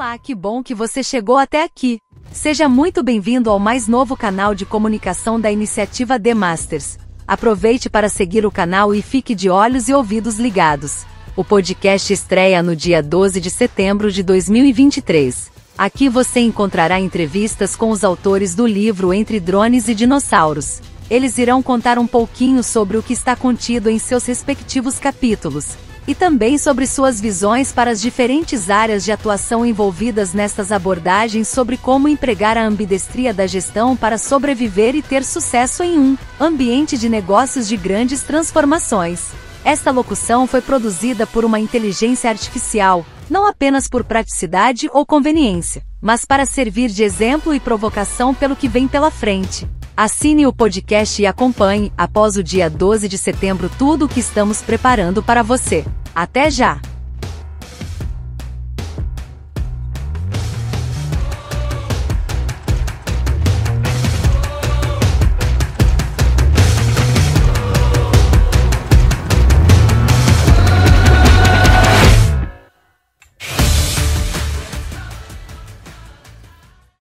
Olá, que bom que você chegou até aqui. Seja muito bem-vindo ao mais novo canal de comunicação da iniciativa The Masters. Aproveite para seguir o canal e fique de olhos e ouvidos ligados. O podcast estreia no dia 12 de setembro de 2023. Aqui você encontrará entrevistas com os autores do livro Entre Drones e Dinossauros. Eles irão contar um pouquinho sobre o que está contido em seus respectivos capítulos e também sobre suas visões para as diferentes áreas de atuação envolvidas nestas abordagens sobre como empregar a ambidestria da gestão para sobreviver e ter sucesso em um ambiente de negócios de grandes transformações. Esta locução foi produzida por uma inteligência artificial, não apenas por praticidade ou conveniência, mas para servir de exemplo e provocação pelo que vem pela frente. Assine o podcast e acompanhe, após o dia 12 de setembro, tudo o que estamos preparando para você. Até já!